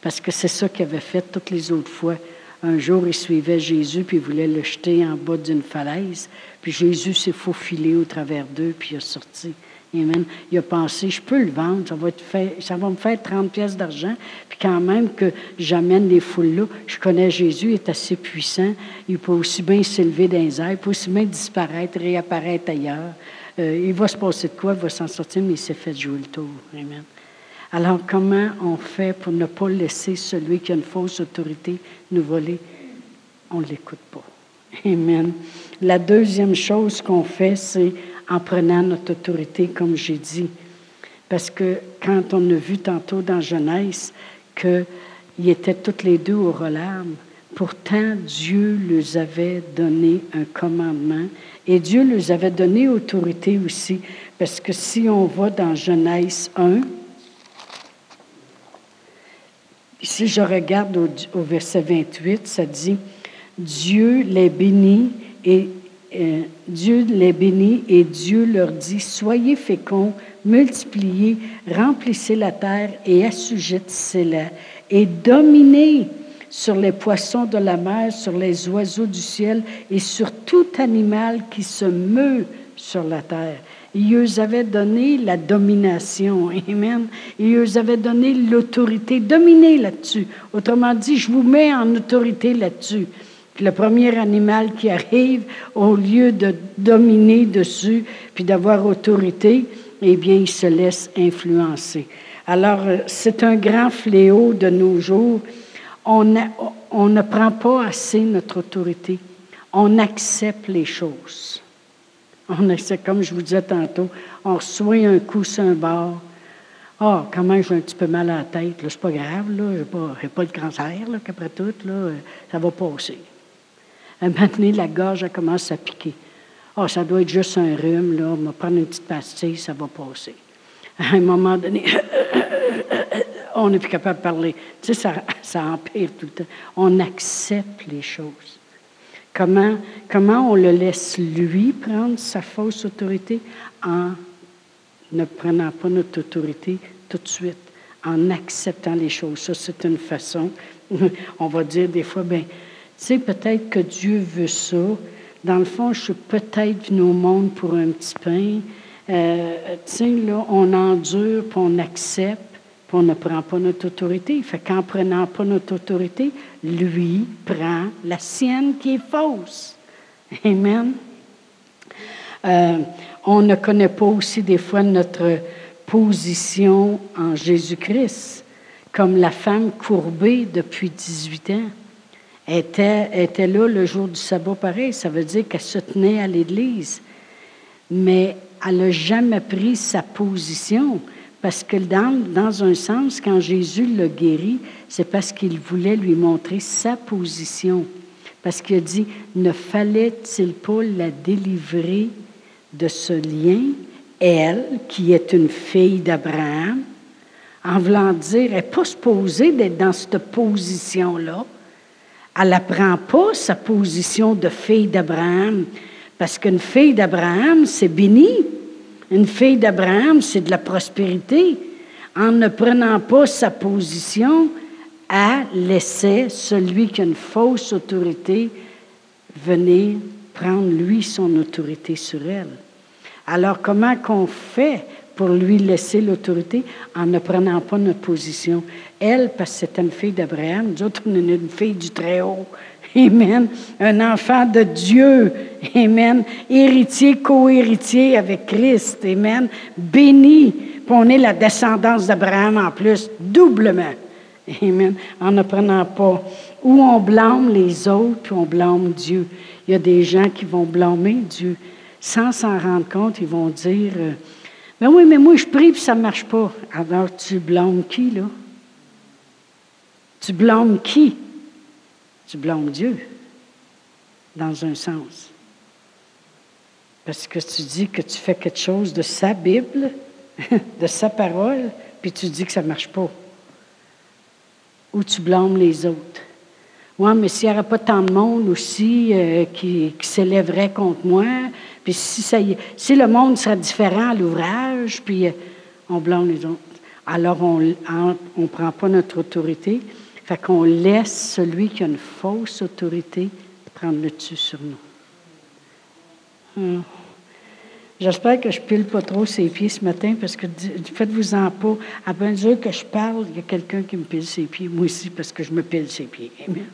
Parce que c'est ça qu'il avait fait toutes les autres fois. Un jour, il suivait Jésus, puis voulait le jeter en bas d'une falaise. Puis Jésus s'est faufilé au travers d'eux, puis il a sorti. Amen. Il a pensé, je peux le vendre, ça va, ça va me faire 30 pièces d'argent. Puis quand même que j'amène les foules là, je connais Jésus, il est assez puissant. Il peut aussi bien s'élever dans les airs, il peut aussi bien disparaître, réapparaître ailleurs. Euh, il va se passer de quoi, il va s'en sortir, mais il s'est fait jouer le tour. Amen. Alors, comment on fait pour ne pas laisser celui qui a une fausse autorité nous voler? On ne l'écoute pas. Amen. La deuxième chose qu'on fait, c'est en prenant notre autorité, comme j'ai dit. Parce que quand on a vu tantôt dans Genèse qu'ils étaient toutes les deux au relarme, pourtant Dieu leur avait donné un commandement et Dieu leur avait donné autorité aussi. Parce que si on va dans Genèse 1, si je regarde au, au verset 28, ça dit, Dieu les bénit et euh, Dieu les bénit et Dieu leur dit, Soyez féconds, multipliez, remplissez la terre et assujettissez-la, et dominez sur les poissons de la mer, sur les oiseaux du ciel et sur tout animal qui se meut sur la terre. Il eux avait donné la domination. Amen. Il eux avait donné l'autorité. Dominez là-dessus. Autrement dit, je vous mets en autorité là-dessus le premier animal qui arrive, au lieu de dominer dessus puis d'avoir autorité, eh bien, il se laisse influencer. Alors, euh, c'est un grand fléau de nos jours. On, ne prend pas assez notre autorité. On accepte les choses. On accepte, comme je vous disais tantôt, on reçoit un coup sur un bord. Ah, quand même, j'ai un petit peu mal à la tête. C'est pas grave, là. Je n'ai pas, pas, le cancer, là, qu'après tout, là, ça va passer. Donné, la gorge, elle commence à piquer. Ah, oh, ça doit être juste un rhume, là. On va prendre une petite pastille, ça va passer. À un moment donné, on n'est plus capable de parler. Tu sais, ça, ça empire tout le temps. On accepte les choses. Comment, comment on le laisse lui prendre sa fausse autorité? En ne prenant pas notre autorité tout de suite, en acceptant les choses. Ça, c'est une façon. On va dire des fois, ben sais, peut-être que Dieu veut ça. Dans le fond, je suis peut-être venu au monde pour un petit pain. Euh, tu sais, là, on endure, puis on accepte, puis on ne prend pas notre autorité. Fait qu'en prenant pas notre autorité, lui prend la sienne qui est fausse. Amen. Euh, on ne connaît pas aussi des fois notre position en Jésus-Christ, comme la femme courbée depuis 18 ans. Était, était là le jour du sabbat pareil. Ça veut dire qu'elle se tenait à l'Église. Mais elle n'a jamais pris sa position. Parce que dans, un sens, quand Jésus l'a guéri, c'est parce qu'il voulait lui montrer sa position. Parce qu'il a dit, ne fallait-il pas la délivrer de ce lien, elle, qui est une fille d'Abraham, en voulant dire, elle n'est pas supposée d'être dans cette position-là. Elle n'apprend pas sa position de fille d'Abraham, parce qu'une fille d'Abraham, c'est béni. Une fille d'Abraham, c'est de la prospérité. En ne prenant pas sa position, elle laissait celui qui a une fausse autorité venir prendre, lui, son autorité sur elle. Alors, comment qu'on fait pour lui laisser l'autorité en ne prenant pas notre position? Elle, parce que c'était une fille d'Abraham, nous autres, on est une fille du Très-Haut. Amen. Un enfant de Dieu. Amen. Héritier, co-héritier avec Christ. Amen. Béni. Puis on est la descendance d'Abraham en plus, doublement. Amen. En ne prenant pas. Où on blâme les autres, puis on blâme Dieu. Il y a des gens qui vont blâmer Dieu. Sans s'en rendre compte, ils vont dire euh, Mais oui, mais moi je prie, puis ça ne marche pas. Alors tu blâmes qui, là? Tu blâmes qui? Tu blâmes Dieu, dans un sens. Parce que tu dis que tu fais quelque chose de sa Bible, de sa parole, puis tu dis que ça ne marche pas. Ou tu blâmes les autres. Oui, mais s'il n'y aurait pas tant de monde aussi euh, qui, s'élèverait contre moi, puis si, ça si le monde serait différent à l'ouvrage, puis euh, on blâme les autres. Alors on ne prend pas notre autorité, fait qu'on laisse celui qui a une fausse autorité prendre le dessus sur nous. Hum. J'espère que je pile pas trop ses pieds ce matin parce que faites-vous-en pas. À mesure que je parle, il y a quelqu'un qui me pile ses pieds. Moi aussi, parce que je me pile ses pieds. Amen.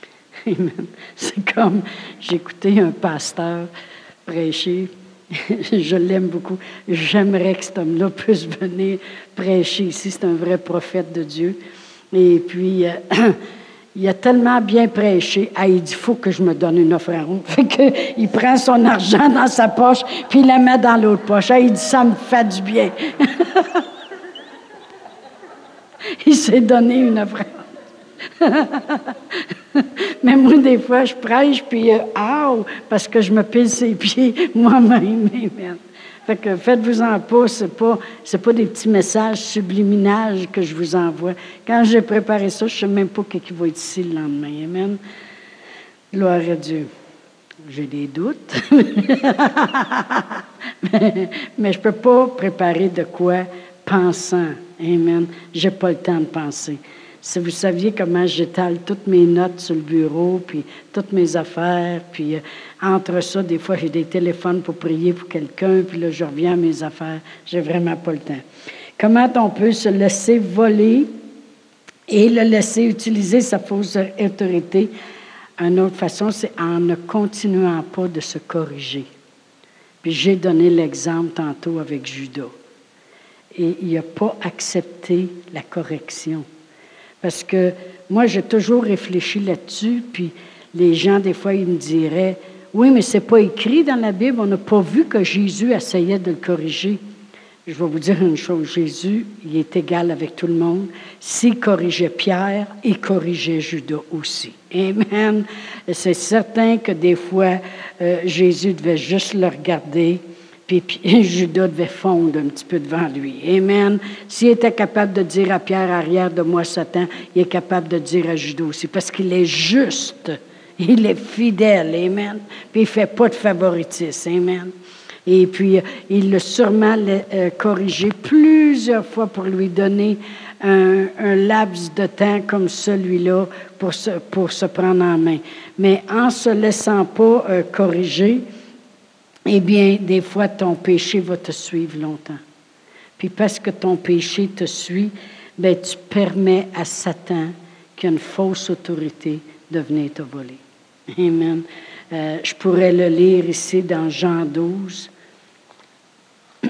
Amen. C'est comme j'écoutais un pasteur prêcher. je l'aime beaucoup. J'aimerais que cet homme-là puisse venir prêcher ici. C'est un vrai prophète de Dieu. Et puis, euh, il a tellement bien prêché. Ah, il dit, faut que je me donne une offrande. Fait que, il prend son argent dans sa poche, puis il la met dans l'autre poche. Ah, il dit, ça me fait du bien. il s'est donné une offrande. Mais moi, des fois, je prêche, puis, euh, parce que je me pile ses pieds moi-même. Fait que faites-vous-en pas, ce n'est pas, pas des petits messages subliminages que je vous envoie. Quand j'ai préparé ça, je ne sais même pas qui va être ici le lendemain. Amen. Gloire à Dieu. J'ai des doutes. mais, je ne peux pas préparer de quoi pensant. Amen. Je n'ai pas le temps de penser. Si vous saviez comment j'étale toutes mes notes sur le bureau, puis toutes mes affaires, puis euh, entre ça, des fois, j'ai des téléphones pour prier pour quelqu'un, puis là, je reviens à mes affaires. J'ai vraiment pas le temps. Comment on peut se laisser voler et le laisser utiliser sa fausse autorité? Une autre façon, c'est en ne continuant pas de se corriger. Puis j'ai donné l'exemple tantôt avec Judas. Et il n'a pas accepté la correction. Parce que moi, j'ai toujours réfléchi là-dessus, puis les gens, des fois, ils me diraient, oui, mais ce n'est pas écrit dans la Bible, on n'a pas vu que Jésus essayait de le corriger. Je vais vous dire une chose, Jésus, il est égal avec tout le monde. S'il corrigeait Pierre, il corrigeait Judas aussi. Amen. C'est certain que des fois, euh, Jésus devait juste le regarder, puis, Judas devait fondre un petit peu devant lui. Amen. S'il était capable de dire à Pierre, arrière de moi, Satan, il est capable de dire à Judas aussi, parce qu'il est juste. Il est fidèle. Amen. Puis il ne fait pas de favoritisme. Amen. Et puis, il l'a sûrement euh, corrigé plusieurs fois pour lui donner un, laps de temps comme celui-là pour se, pour se prendre en main. Mais en se laissant pas euh, corriger, eh bien, des fois, ton péché va te suivre longtemps. Puis parce que ton péché te suit, ben, tu permets à Satan, qui a une fausse autorité, de venir te voler. Amen. Euh, je pourrais le lire ici dans Jean 12.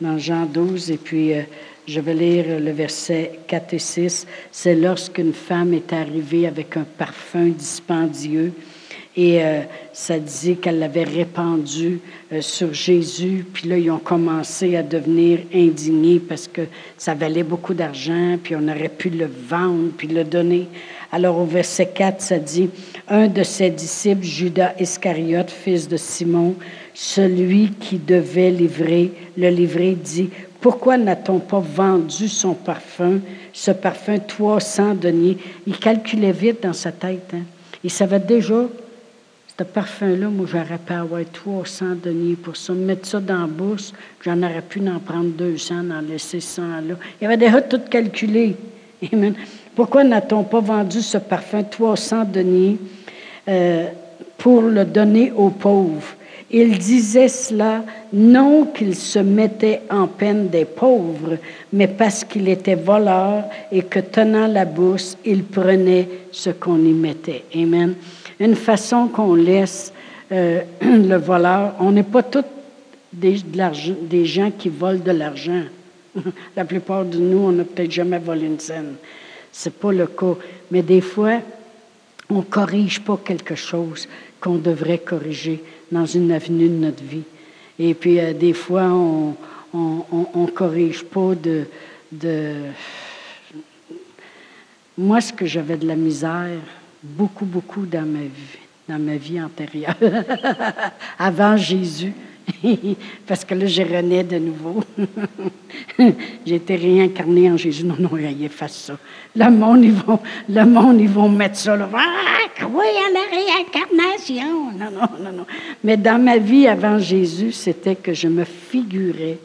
dans Jean 12, et puis euh, je vais lire le verset 4 et 6. C'est lorsqu'une femme est arrivée avec un parfum dispendieux et euh, ça dit qu'elle l'avait répandu euh, sur Jésus. Puis là, ils ont commencé à devenir indignés parce que ça valait beaucoup d'argent, puis on aurait pu le vendre, puis le donner. Alors au verset 4, ça dit, un de ses disciples, Judas Iscariote, fils de Simon, celui qui devait livrer, le livrer, dit, pourquoi n'a-t-on pas vendu son parfum, ce parfum 300 deniers? Il calculait vite dans sa tête. Hein? Il savait déjà ce parfum-là, moi, j'aurais pu avoir 300 deniers pour ça. Mettre ça dans la bourse, j'en aurais pu en prendre 200, en laisser 100 là. Il y avait déjà tout calculé. Amen. Pourquoi n'a-t-on pas vendu ce parfum 300 deniers euh, pour le donner aux pauvres? Il disait cela non qu'il se mettait en peine des pauvres, mais parce qu'il était voleur et que tenant la bourse, il prenait ce qu'on y mettait. Amen une façon qu'on laisse euh, le voleur. On n'est pas tous des, des gens qui volent de l'argent. La plupart de nous, on n'a peut-être jamais volé une scène. C'est pas le cas. Mais des fois, on ne corrige pas quelque chose qu'on devrait corriger dans une avenue de notre vie. Et puis, euh, des fois, on ne corrige pas de, de... Moi, ce que j'avais de la misère, beaucoup, beaucoup dans ma vie, dans ma vie antérieure, avant Jésus. Parce que là, je renais de nouveau. J'étais réincarnée en Jésus. Non, non, il efface ça. Le monde, ils vont, le monde, ils vont mettre ça là. Ah, croyez à la réincarnation. Non, non, non, non. Mais dans ma vie avant Jésus, c'était que je me figurais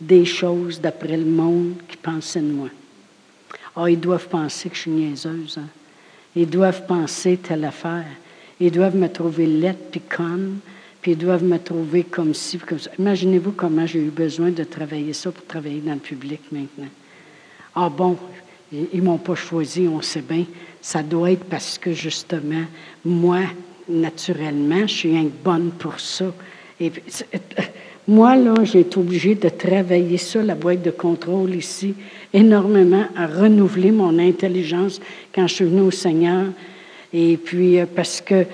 des choses d'après le monde qui pensait de moi. Ah, oh, ils doivent penser que je suis niaiseuse. Hein? Ils doivent penser telle affaire. Ils doivent me trouver laide puis conne, puis ils doivent me trouver comme ci, comme ça. Imaginez-vous comment j'ai eu besoin de travailler ça pour travailler dans le public maintenant. Ah bon, ils ne m'ont pas choisi, on sait bien. Ça doit être parce que justement, moi, naturellement, je suis bonne pour ça. Et moi, là, j'ai été obligée de travailler ça, la boîte de contrôle ici, énormément, à renouveler mon intelligence quand je suis venue au Seigneur. Et puis, euh, parce que,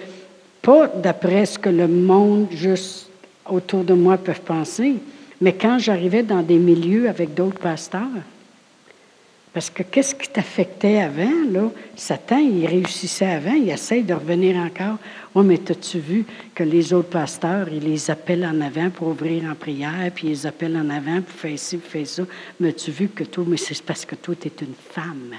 pas d'après ce que le monde juste autour de moi peut penser, mais quand j'arrivais dans des milieux avec d'autres pasteurs, parce que qu'est-ce qui t'affectait avant, là? Satan, il réussissait avant, il essaye de revenir encore. Oh, mais as-tu vu que les autres pasteurs, ils les appellent en avant pour ouvrir en prière, puis ils appellent en avant pour faire ci, pour faire ça? Mais as-tu vu que toi, mais c'est parce que toi, tu une femme.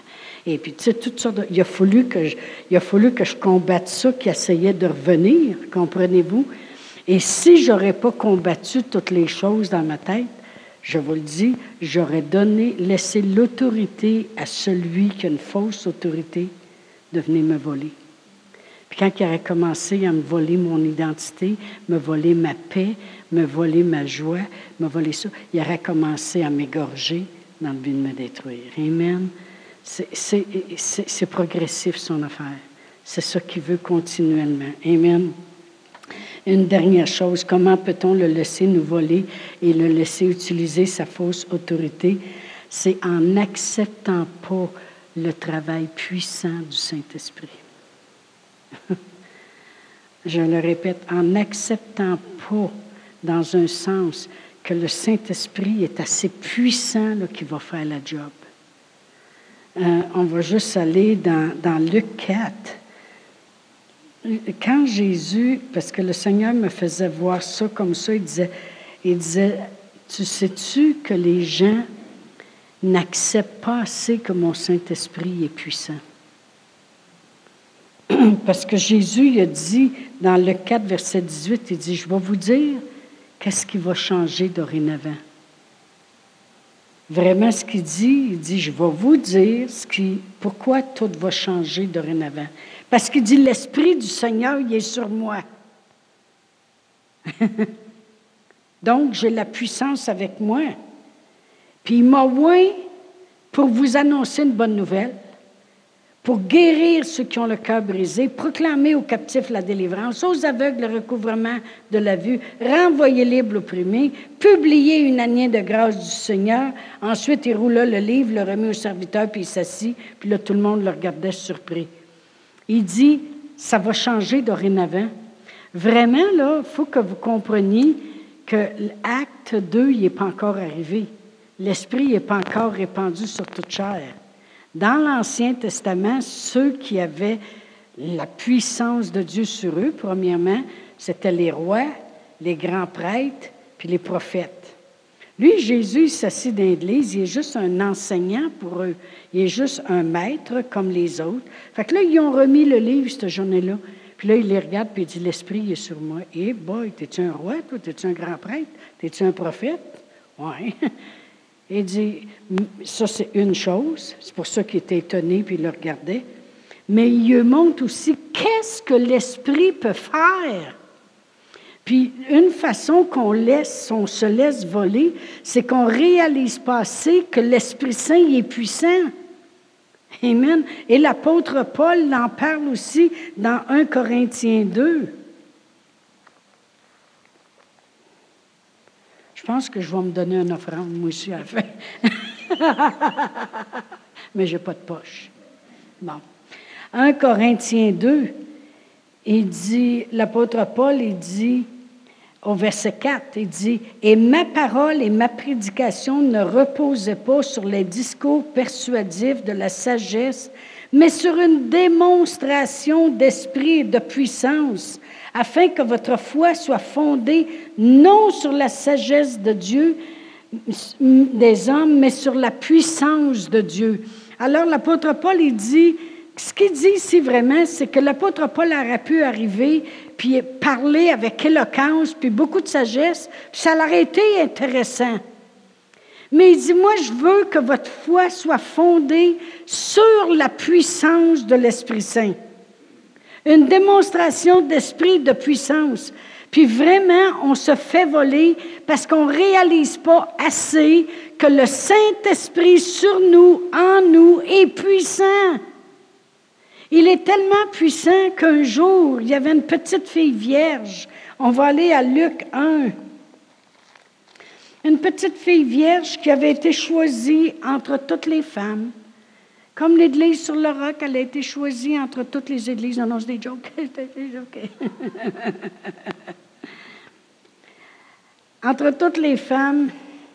Et puis, tu sais, toutes sortes de... Il a fallu que je, il a fallu que je combatte ça qui essayait de revenir, comprenez-vous? Et si j'aurais pas combattu toutes les choses dans ma tête, je vous le dis, j'aurais donné, laissé l'autorité à celui qui a une fausse autorité de venir me voler. Puis quand il aurait commencé à me voler mon identité, me voler ma paix, me voler ma joie, me voler ça, il aurait commencé à m'égorger dans le but de me détruire. Amen. C'est progressif son affaire. C'est ça qu'il veut continuellement. Amen. Une dernière chose, comment peut-on le laisser nous voler et le laisser utiliser sa fausse autorité? C'est en n'acceptant pas le travail puissant du Saint-Esprit. Je le répète, en n'acceptant pas dans un sens que le Saint-Esprit est assez puissant qu'il va faire la job. Euh, on va juste aller dans, dans Luc 4 quand Jésus, parce que le Seigneur me faisait voir ça comme ça, il disait, il disait Tu sais-tu que les gens n'acceptent pas assez que mon Saint-Esprit est puissant? Parce que Jésus il a dit dans le 4, verset 18, il dit, je vais vous dire qu'est-ce qui va changer dorénavant. Vraiment, ce qu'il dit, il dit, je vais vous dire ce qui, pourquoi tout va changer dorénavant. Parce qu'il dit, l'Esprit du Seigneur, est sur moi. Donc, j'ai la puissance avec moi. Puis il m'a oint pour vous annoncer une bonne nouvelle, pour guérir ceux qui ont le cœur brisé, proclamer aux captifs la délivrance, aux aveugles le recouvrement de la vue, renvoyer libre l'opprimé, publier une année de grâce du Seigneur. Ensuite, il roula le livre, le remit au serviteur, puis il s'assit, puis là, tout le monde le regardait surpris. Il dit, ça va changer dorénavant. Vraiment, là, il faut que vous compreniez que l'acte 2, il n'est pas encore arrivé. L'Esprit n'est pas encore répandu sur toute chair. Dans l'Ancien Testament, ceux qui avaient la puissance de Dieu sur eux, premièrement, c'était les rois, les grands prêtres, puis les prophètes. Lui, Jésus, il s'assit dans l'Église, il est juste un enseignant pour eux. Il est juste un maître comme les autres. Fait que là, ils ont remis le livre cette journée-là. Puis là, il les regarde, puis il dit, l'Esprit est sur moi. Eh boy, t'es-tu un roi, toi? T'es-tu un grand prêtre? T'es-tu un prophète? Oui. Il dit, ça c'est une chose, c'est pour ça qu'il était étonné puis il le regardait, mais il lui montre aussi qu'est-ce que l'Esprit peut faire. Puis une façon qu'on laisse, se laisse voler, c'est qu'on réalise pas assez que l'Esprit Saint est puissant. Amen. Et l'apôtre Paul en parle aussi dans 1 Corinthiens 2. Je pense que je vais me donner une offrande, moi aussi, à la fin. Mais je n'ai pas de poche. Bon. 1 Corinthiens 2, il dit, l'apôtre Paul, il dit, au verset 4, il dit, Et ma parole et ma prédication ne reposaient pas sur les discours persuasifs de la sagesse, mais sur une démonstration d'esprit et de puissance, afin que votre foi soit fondée non sur la sagesse de Dieu, des hommes, mais sur la puissance de Dieu. Alors l'apôtre Paul, il dit, ce qu'il dit ici vraiment, c'est que l'apôtre Paul aurait pu arriver, puis parler avec éloquence, puis beaucoup de sagesse, puis ça aurait été intéressant. Mais il dit, moi, je veux que votre foi soit fondée sur la puissance de l'Esprit Saint une démonstration d'esprit de puissance. Puis vraiment, on se fait voler parce qu'on ne réalise pas assez que le Saint-Esprit sur nous, en nous, est puissant. Il est tellement puissant qu'un jour, il y avait une petite fille vierge. On va aller à Luc 1. Une petite fille vierge qui avait été choisie entre toutes les femmes. Comme l'Église sur le roc, elle a été choisie entre toutes les églises. Non, non, c'est des jokes. entre toutes les femmes,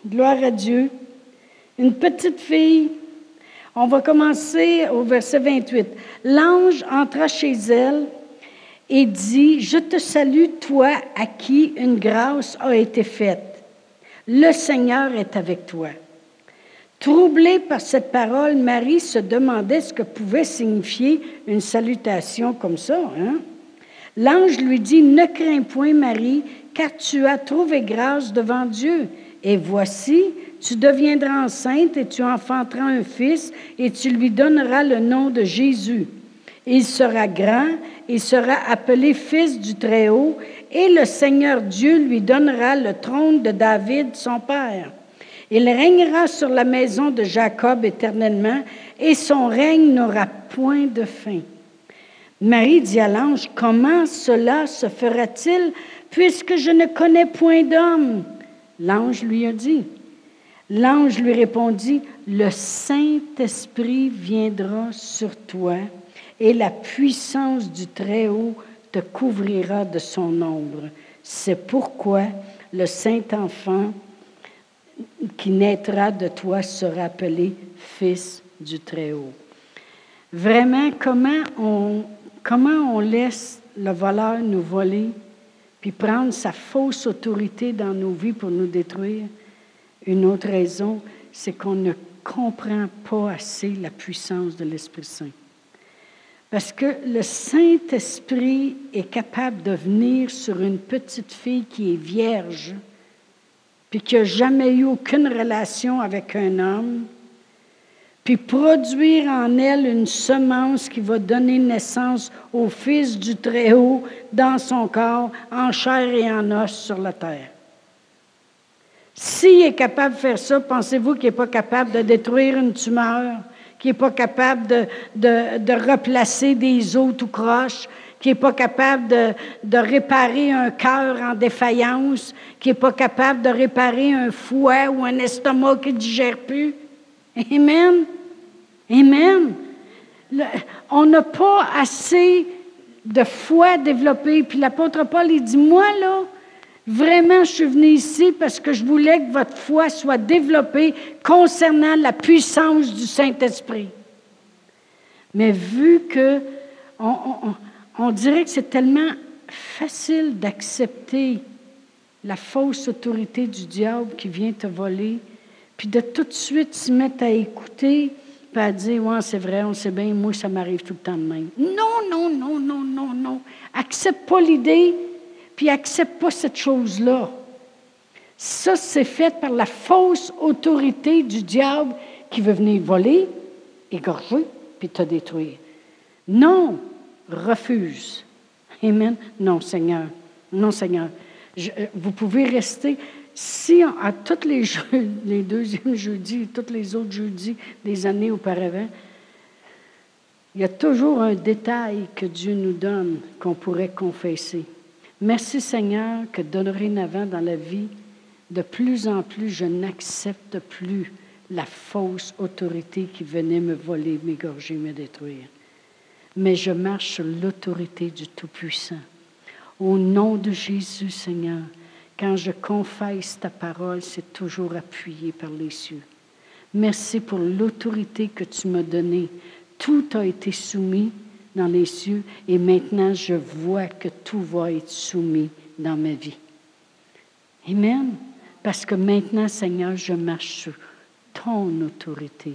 gloire à Dieu, une petite fille. On va commencer au verset 28. L'ange entra chez elle et dit, Je te salue, toi à qui une grâce a été faite. Le Seigneur est avec toi. Troublée par cette parole, Marie se demandait ce que pouvait signifier une salutation comme ça. Hein? L'ange lui dit, Ne crains point, Marie, car tu as trouvé grâce devant Dieu. Et voici, tu deviendras enceinte et tu enfanteras un fils et tu lui donneras le nom de Jésus. Il sera grand, il sera appelé fils du Très-Haut et le Seigneur Dieu lui donnera le trône de David, son père. Il régnera sur la maison de Jacob éternellement, et son règne n'aura point de fin. Marie dit à l'ange, Comment cela se fera-t-il, puisque je ne connais point d'homme? L'ange lui a dit. L'ange lui répondit, Le Saint-Esprit viendra sur toi, et la puissance du Très-Haut te couvrira de son ombre. C'est pourquoi le Saint-Enfant qui naîtra de toi sera appelé Fils du Très-Haut. Vraiment, comment on, comment on laisse le voleur nous voler, puis prendre sa fausse autorité dans nos vies pour nous détruire? Une autre raison, c'est qu'on ne comprend pas assez la puissance de l'Esprit Saint. Parce que le Saint-Esprit est capable de venir sur une petite fille qui est vierge, puis qui n'a jamais eu aucune relation avec un homme, puis produire en elle une semence qui va donner naissance au Fils du Très-Haut dans son corps, en chair et en os sur la terre. S'il est capable de faire ça, pensez-vous qu'il n'est pas capable de détruire une tumeur? Qui n'est pas capable de, de, de, replacer des os tout croches, qui n'est pas capable de, de réparer un cœur en défaillance, qui n'est pas capable de réparer un foie ou un estomac qui ne digère plus. Amen. Amen. on n'a pas assez de foi développée. Puis l'apôtre Paul, il dit, moi, là, vraiment, je suis venu ici parce que je voulais que votre foi soit développée concernant la puissance du Saint-Esprit. Mais vu que on, dirait que c'est tellement facile d'accepter la fausse autorité du diable qui vient te voler, puis de tout de suite se mettre à écouter, puis à dire, ouais, c'est vrai, on sait bien, moi, ça m'arrive tout le temps de même. Non, non, non, non, non, non. Accepte pas l'idée, puis accepte pas cette chose-là. Ça, c'est fait par la fausse autorité du diable qui veut venir voler, égorger, puis te détruire. Non, refuse. Amen. Non, Seigneur. Non, Seigneur. Euh, vous pouvez rester. Si à tous les, les deuxièmes jeudis tous les autres jeudis des années auparavant, il y a toujours un détail que Dieu nous donne qu'on pourrait confesser. Merci Seigneur que dorénavant dans la vie, de plus en plus, je n'accepte plus la fausse autorité qui venait me voler, m'égorger, me détruire. Mais je marche sur l'autorité du Tout-Puissant. Au nom de Jésus, Seigneur, quand je confesse ta parole, c'est toujours appuyé par les cieux. Merci pour l'autorité que tu m'as donnée. Tout a été soumis dans les cieux et maintenant je vois que tout va être soumis dans ma vie. Amen. Parce que maintenant, Seigneur, je marche sur ton autorité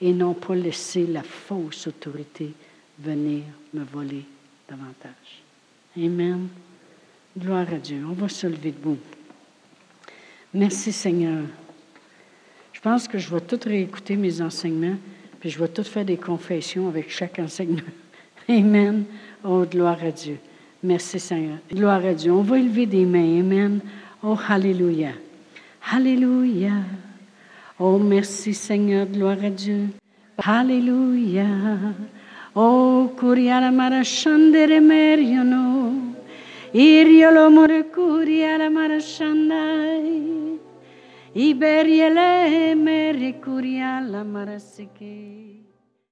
et non pas laisser la fausse autorité venir me voler davantage. Amen. Gloire à Dieu. On va se lever debout. Merci Seigneur. Je pense que je vais tout réécouter mes enseignements, puis je vais tout faire des confessions avec chaque enseignement. Amen. Oh, gloire à Dieu. Merci Seigneur. Gloire à Dieu. On va élever des mains. Amen. Oh, Alléluia. Alléluia. Oh, merci Seigneur. Gloire à Dieu. Alléluia. Oh, Kuriara Marashandere Meriono. Iriolo morecuria la marashandai. Iberiele merikuria la marasike.